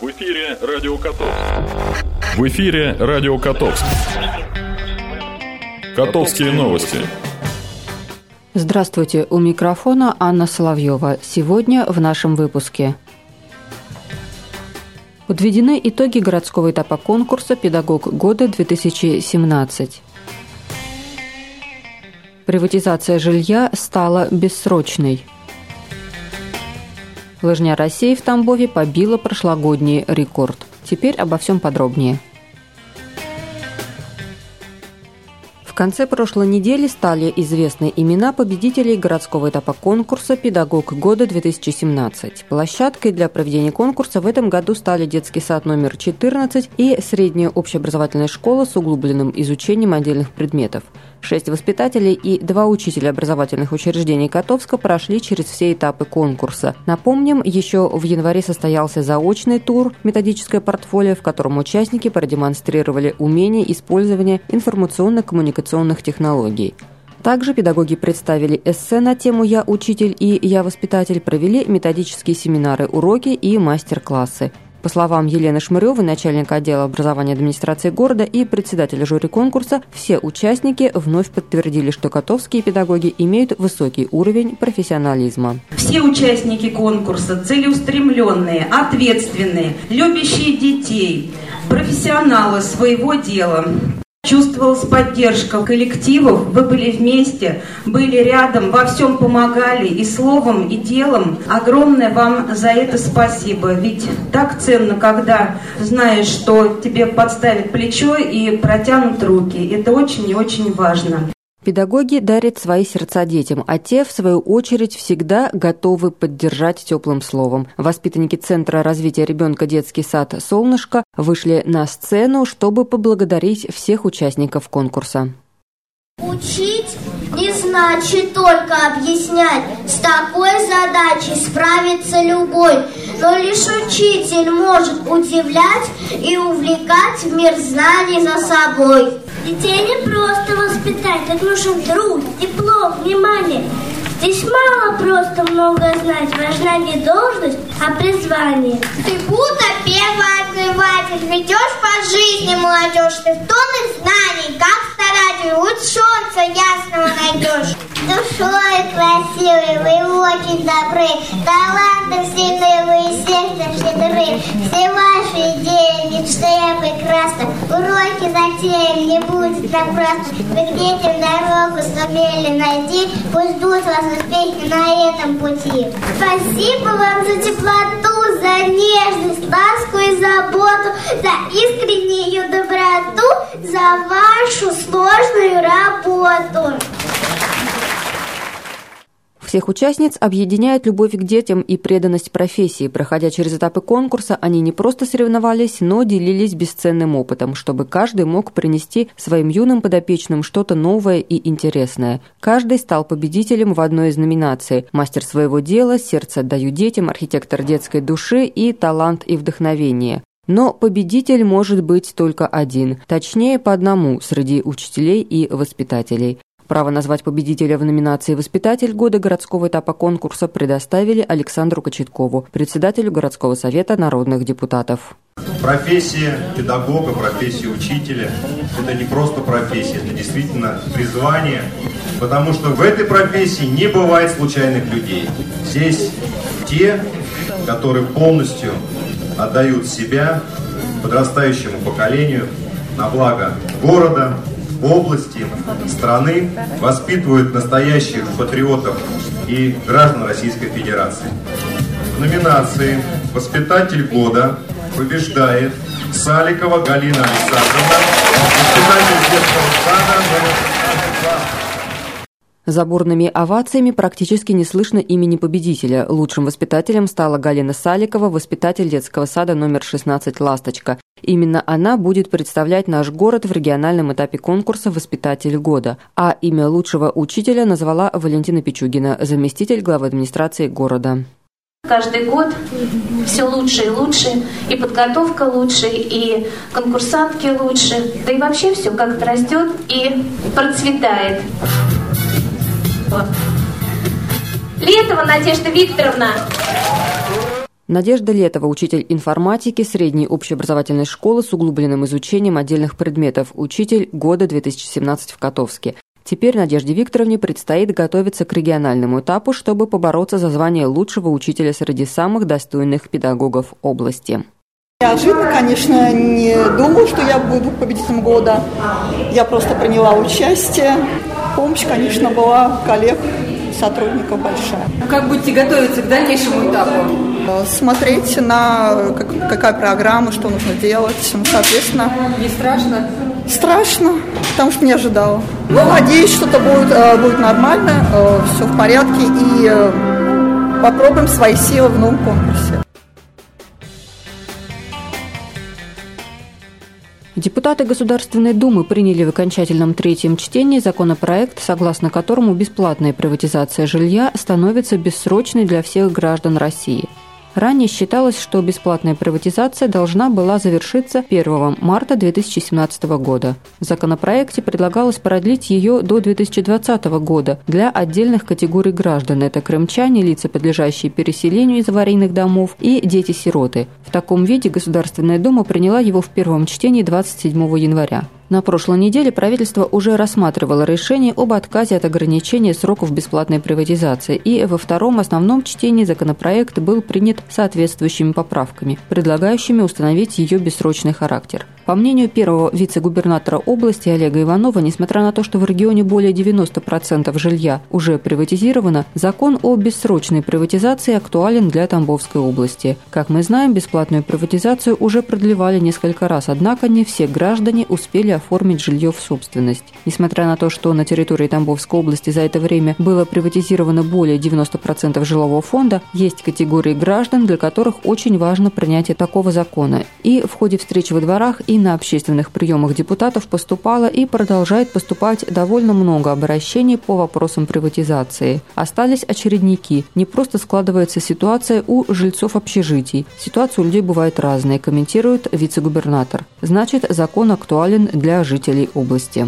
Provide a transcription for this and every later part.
В эфире Радио Котовск. В эфире Радио Котовск. Котовские новости. Здравствуйте, у микрофона Анна Соловьева. Сегодня в нашем выпуске. Подведены итоги городского этапа конкурса «Педагог года-2017». Приватизация жилья стала бессрочной – Лыжня России в Тамбове побила прошлогодний рекорд. Теперь обо всем подробнее. В конце прошлой недели стали известны имена победителей городского этапа конкурса «Педагог года-2017». Площадкой для проведения конкурса в этом году стали детский сад номер 14 и средняя общеобразовательная школа с углубленным изучением отдельных предметов – Шесть воспитателей и два учителя образовательных учреждений Котовска прошли через все этапы конкурса. Напомним, еще в январе состоялся заочный тур «Методическое портфолио», в котором участники продемонстрировали умение использования информационно-коммуникационных технологий. Также педагоги представили эссе на тему «Я учитель» и «Я воспитатель», провели методические семинары, уроки и мастер-классы. По словам Елены Шмыревой, начальника отдела образования администрации города и председателя жюри конкурса, все участники вновь подтвердили, что котовские педагоги имеют высокий уровень профессионализма. Все участники конкурса целеустремленные, ответственные, любящие детей, профессионалы своего дела. Чувствовалась поддержка коллективов, вы были вместе, были рядом, во всем помогали и словом, и делом. Огромное вам за это спасибо. Ведь так ценно, когда знаешь, что тебе подставят плечо и протянут руки. Это очень и очень важно. Педагоги дарят свои сердца детям, а те, в свою очередь, всегда готовы поддержать теплым словом. Воспитанники Центра развития ребенка детский сад «Солнышко» вышли на сцену, чтобы поблагодарить всех участников конкурса. Учить не значит только объяснять. С такой задачей справится любой. Но лишь учитель может удивлять и увлекать в мир знаний за собой. Детей не просто воспитать, так нужен труд, тепло, внимание. Здесь мало просто много знать, важна не должность, а призвание. Ты будто первый открыватель, ведешь по жизни молодежь, ты в тонны знаний, как старатель, лучше солнца ясного найдешь. Душой красивый, вы очень добры, таланты сильные, вы и сердцем щедры. Все ваши идеи, мечты прекрасны, уроки затеяли, не будет напрасно. Вы к детям дорогу сумели найти, пусть ждут вас успехи на этом пути. Спасибо вам за теплоту, за нежность, ласку и заботу, за искреннюю доброту, за вашу сложную работу. Всех участниц объединяет любовь к детям и преданность профессии. Проходя через этапы конкурса, они не просто соревновались, но делились бесценным опытом, чтобы каждый мог принести своим юным подопечным что-то новое и интересное. Каждый стал победителем в одной из номинаций «Мастер своего дела», «Сердце отдаю детям», «Архитектор детской души» и «Талант и вдохновение». Но победитель может быть только один, точнее по одному среди учителей и воспитателей. Право назвать победителя в номинации «Воспитатель года» городского этапа конкурса предоставили Александру Кочеткову, председателю городского совета народных депутатов. Профессия педагога, профессия учителя – это не просто профессия, это действительно призвание, потому что в этой профессии не бывает случайных людей. Здесь те, которые полностью отдают себя подрастающему поколению на благо города, области, страны воспитывают настоящих патриотов и граждан Российской Федерации. В номинации «Воспитатель года» побеждает Саликова Галина Александровна, воспитатель детского сада номер 22. За бурными овациями практически не слышно имени победителя. Лучшим воспитателем стала Галина Саликова, воспитатель детского сада номер 16 «Ласточка». Именно она будет представлять наш город в региональном этапе конкурса «Воспитатель года». А имя лучшего учителя назвала Валентина Пичугина, заместитель главы администрации города. Каждый год все лучше и лучше, и подготовка лучше, и конкурсантки лучше, да и вообще все как-то растет и процветает. Летова Надежда Викторовна. Надежда Летова, учитель информатики средней общеобразовательной школы с углубленным изучением отдельных предметов, учитель года 2017 в Котовске. Теперь Надежде Викторовне предстоит готовиться к региональному этапу, чтобы побороться за звание лучшего учителя среди самых достойных педагогов области. Неожиданно, конечно, не думал, что я буду победителем года. Я просто приняла участие. Помощь, конечно, была коллег, сотрудников большая. Как будете готовиться к дальнейшему этапу? Смотреть на как, какая программа, что нужно делать. Ну, соответственно... Не страшно? Страшно, потому что не ожидала. Но надеюсь, что-то будет, э, будет нормально, э, все в порядке, и э, попробуем свои силы в новом конкурсе. Депутаты Государственной Думы приняли в окончательном третьем чтении законопроект, согласно которому бесплатная приватизация жилья становится бессрочной для всех граждан России – Ранее считалось, что бесплатная приватизация должна была завершиться 1 марта 2017 года. В законопроекте предлагалось продлить ее до 2020 года для отдельных категорий граждан. Это крымчане, лица, подлежащие переселению из аварийных домов и дети-сироты. В таком виде Государственная Дума приняла его в первом чтении 27 января. На прошлой неделе правительство уже рассматривало решение об отказе от ограничения сроков бесплатной приватизации, и во втором основном чтении законопроект был принят соответствующими поправками, предлагающими установить ее бессрочный характер. По мнению первого вице-губернатора области Олега Иванова, несмотря на то, что в регионе более 90% жилья уже приватизировано, закон о бессрочной приватизации актуален для Тамбовской области. Как мы знаем, бесплатную приватизацию уже продлевали несколько раз, однако не все граждане успели оформить жилье в собственность. Несмотря на то, что на территории Тамбовской области за это время было приватизировано более 90% жилого фонда, есть категории граждан, для которых очень важно принятие такого закона. И в ходе встреч во дворах и на общественных приемах депутатов поступало и продолжает поступать довольно много обращений по вопросам приватизации. Остались очередники. Не просто складывается ситуация у жильцов общежитий. Ситуация у людей бывает разная, комментирует вице-губернатор. Значит, закон актуален для жителей области.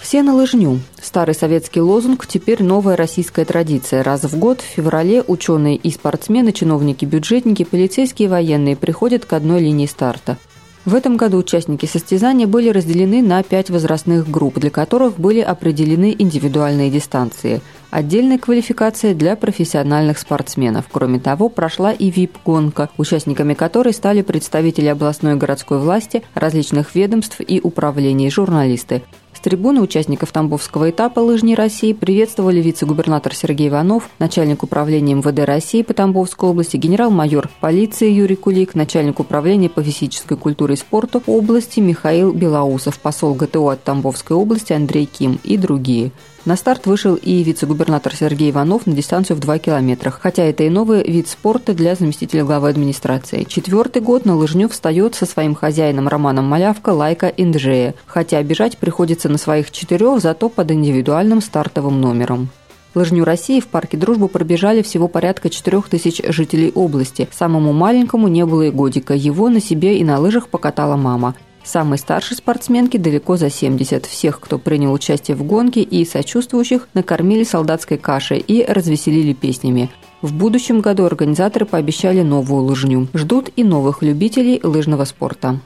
Все на лыжню. Старый советский лозунг теперь новая российская традиция. Раз в год в феврале ученые и спортсмены, чиновники, бюджетники, полицейские и военные приходят к одной линии старта. В этом году участники состязания были разделены на пять возрастных групп, для которых были определены индивидуальные дистанции. Отдельная квалификация для профессиональных спортсменов. Кроме того, прошла и ВИП-гонка, участниками которой стали представители областной и городской власти, различных ведомств и управлений, журналисты. Трибуны участников Тамбовского этапа лыжней России приветствовали вице-губернатор Сергей Иванов, начальник управления МВД России по Тамбовской области, генерал-майор полиции Юрий Кулик, начальник управления по физической культуре и спорту области Михаил Белоусов, посол ГТО от Тамбовской области Андрей Ким и другие. На старт вышел и вице-губернатор Сергей Иванов на дистанцию в 2 километра, хотя это и новый вид спорта для заместителя главы администрации. Четвертый год на лыжню встает со своим хозяином Романом Малявка Лайка Инджея, хотя бежать приходится на своих четырех, зато под индивидуальным стартовым номером. Лыжню России в парке Дружбы пробежали всего порядка 4 тысяч жителей области. Самому маленькому не было и годика. Его на себе и на лыжах покатала мама. Самой старшей спортсменке далеко за 70. Всех, кто принял участие в гонке и сочувствующих, накормили солдатской кашей и развеселили песнями. В будущем году организаторы пообещали новую лыжню. Ждут и новых любителей лыжного спорта.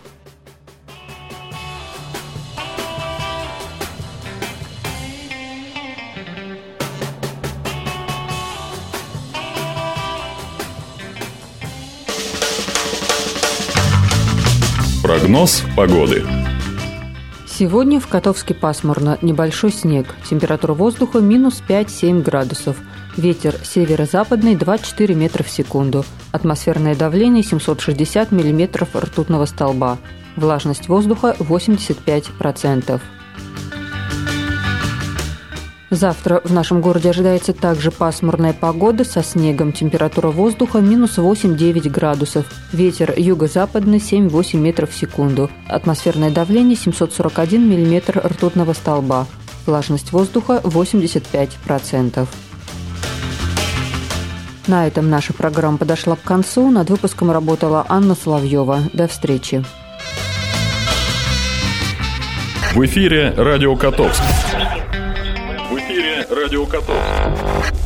Прогноз погоды. Сегодня в Котовске пасмурно, небольшой снег. Температура воздуха минус 5-7 градусов. Ветер северо-западный 2-4 метра в секунду. Атмосферное давление 760 миллиметров ртутного столба. Влажность воздуха 85%. Завтра в нашем городе ожидается также пасмурная погода со снегом. Температура воздуха минус 8-9 градусов. Ветер юго-западный 7-8 метров в секунду. Атмосферное давление 741 миллиметр ртутного столба. Влажность воздуха 85%. На этом наша программа подошла к концу. Над выпуском работала Анна Соловьева. До встречи. В эфире «Радио Котовск». Радио Котовск.